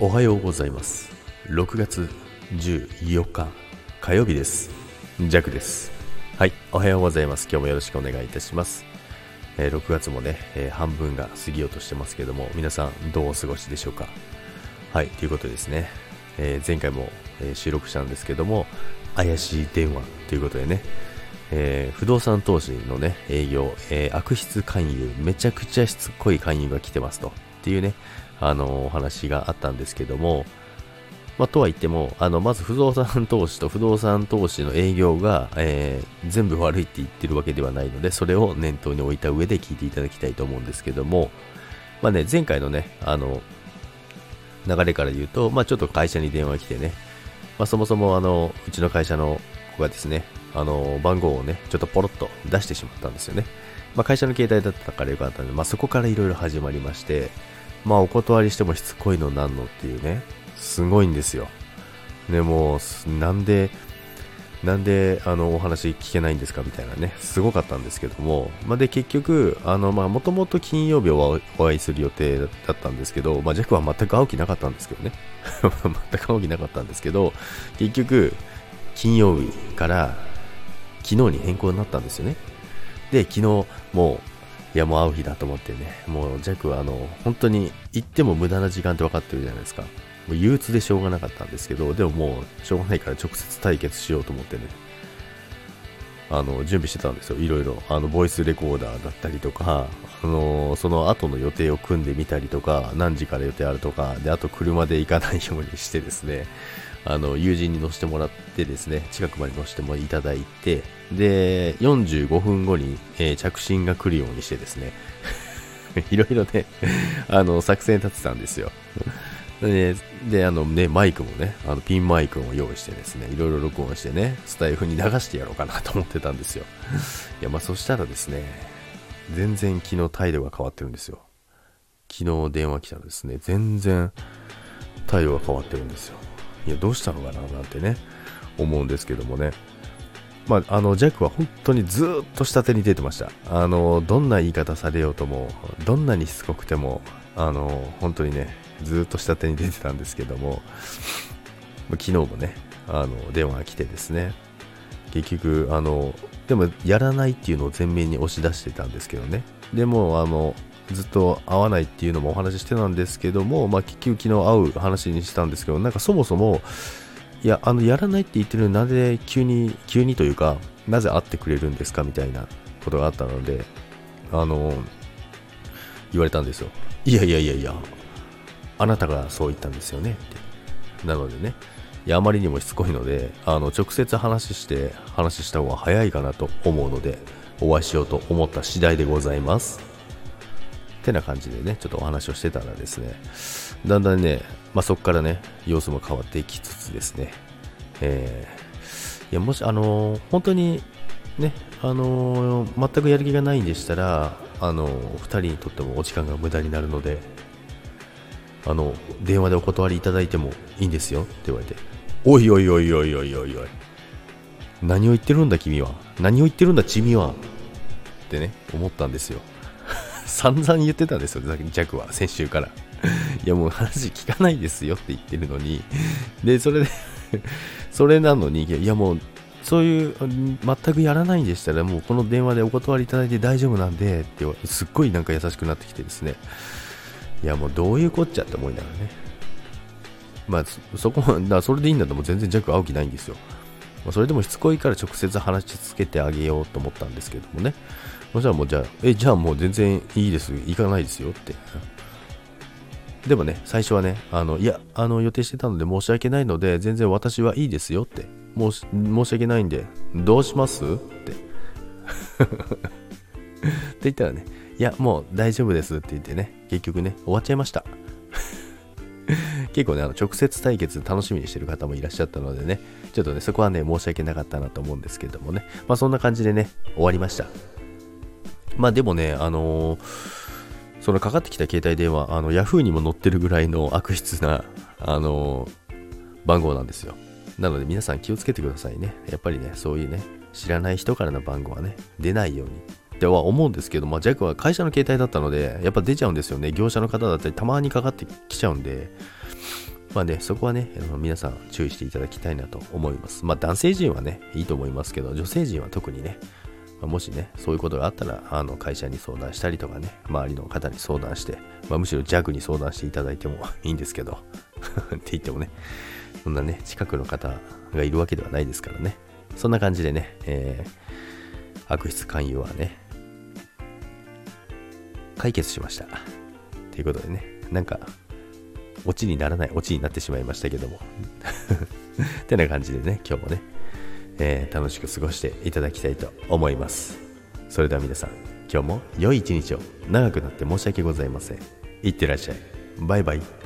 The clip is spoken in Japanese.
おはようございます。6月14日火曜日です。ジャクです。はいおはようございます。今日もよろしくお願いいたします、えー6月もね、えー半分が過ぎようとしてますけども皆さんどうお過ごしでしょうか。はいということですね、えー前回も、え収録したんですけども怪しい電話ということでね。えー不動産投資のね、営業、えー悪質勧誘、めちゃくちゃしつこい勧誘が来てますと、っていうね、あのお話があったんですけども、まあ、とは言っても、あの、まず不動産投資と不動産投資の営業が、えー全部悪いって言ってるわけではないので、それを念頭に置いた上で聞いていただきたいと思うんですけども、まあね、前回のね、あの、流れから言うと、まあ、ちょっと会社に電話来てね、まあ、そもそもあの、うちの会社の子がですね、あの、番号をね、ちょっとポロッと出してしまったんですよね。まあ、会社の携帯だったからよかったんで、まあ、そこからいろいろ始まりまして、まあ、お断りしてもしつこいのなんのっていうね、すごいんですよ。でもう、なんで、なんで、あの、お話聞けないんですかみたいなね、すごかったんですけども、まあ、で、結局、あの、まあ、もともと金曜日はお会いする予定だったんですけど、まあ、ジャックは全く会う気なかったんですけどね。全く会う気なかったんですけど、結局、金曜日から昨日に変更になったんですよね。で、昨日、もう、いや、もう会う日だと思ってね、もう、ジャックは、あの、本当に行っても無駄な時間って分かってるじゃないですか。もう憂鬱でしょうがなかったんですけど、でももう、しょうがないから直接対決しようと思ってね、あの、準備してたんですよ。いろいろ。あの、ボイスレコーダーだったりとか、あの、その後の予定を組んでみたりとか、何時から予定あるとか、で、あと車で行かないようにしてですね、あの、友人に乗せてもらってですね、近くまで乗せてもいただいて、で、45分後に、えー着信が来るようにしてですね、いろいろね、あの、作戦立てたんですよ。で、であのね、マイクもね、あのピンマイクを用意してですね、いろいろ録音してね、スタイフに流してやろうかなと思ってたんですよ。いや、まあそしたらですね、全然昨日態度が変わってるんですよ。昨日電話来たらですね、全然態度が変わってるんですよ。いや、どうしたのかななんてね、思うんですけどもね。まあ、あの、ジャックは本当にずっと下手に出てました。あの、どんな言い方されようとも、どんなにしつこくても、あの、本当にね、ずっと下手に出てたんですけども、昨日もね、あの、電話が来てですね、結局、あの、でも、やらないっていうのを前面に押し出してたんですけどね。でも、あの、ずっと会わないっていうのもお話ししてたんですけども、まあ、結局昨日会う話にしたんですけど、なんかそもそも、いや、あの、やらないって言ってるのになぜ急に、急にというか、なぜ会ってくれるんですかみたいなことがあったので、あの、言われたんですよ。いやいやいやいや、あなたがそう言ったんですよねって。なのでね、いや、あまりにもしつこいので、あの、直接話して、話した方が早いかなと思うので、お会いしようと思った次第でございます。てな感じでね、ちょっとお話をしてたらですね、だんだんね、まあ、そこからね、様子も変わっていきつつですね、えーいや、もし、あのー本当にね、あのー全くやる気がないんでしたら、あのー二人にとってもお時間が無駄になるので、あの、電話でお断りいただいてもいいんですよって言われて、おいおいおいおいおいおいおい、何を言ってるんだ君は、何を言ってるんだチミは、ってね、思ったんですよ。散々言ってたんですよ、ジャックは、先週から。いや、もう話聞かないですよって言ってるのに、で、それで それなのに、いや、もう、そういう、全くやらないんでしたら、もうこの電話でお断りいただいて大丈夫なんで、ってすっごいなんか優しくなってきてですね、いや、もうどういうこっちゃって思いながらね。まあ、そそこ、だそれでいいんだともう全然ジャック会う気ないんですよ。それでもしつこいから直接話しつけてあげようと思ったんですけどもね。そしたらもうじゃあ、え、じゃあもう全然いいです。行かないですよって。でもね、最初はね、あの、いや、あの、予定してたので申し訳ないので、全然私はいいですよって。申し、申し訳ないんで、どうします？って。って言ったらね、いや、もう大丈夫ですって言ってね、結局ね、終わっちゃいました。結構ね、あの直接対決楽しみにしてる方もいらっしゃったのでね、ちょっとね、そこはね、申し訳なかったなと思うんですけどもね、まあそんな感じでね、終わりました。まあでもね、あのーそのかかってきた携帯電話、あの、Yahoo にも載ってるぐらいの 悪質な、あのー番号なんですよ。なので皆さん気をつけてくださいね。やっぱりね、そういうね、知らない人からの番号はね、出ないように。っては思うんですけど、まあ、ジャックは会社の携帯だったので、やっぱ出ちゃうんですよね。業者の方だったり、たまにかかってきちゃうんで、まあね、そこはね、あの皆さん注意していただきたいなと思います。まあ男性陣はね、いいと思いますけど、女性陣は特にね、まあ、もしね、そういうことがあったら、あの会社に相談したりとかね、周りの方に相談して、まあ、むしろ弱に相談していただいても いいんですけど、って言ってもね、そんなね、近くの方がいるわけではないですからね。そんな感じでね、えー、悪質勧誘はね、解決しました。ということでね、なんか、オチにならないオチになってしまいましたけども。ってな感じでね、今日もね、えー、楽しく過ごしていただきたいと思います。それでは皆さん、今日も良い一日を長くなって申し訳ございません。いってらっしゃい。バイバイ。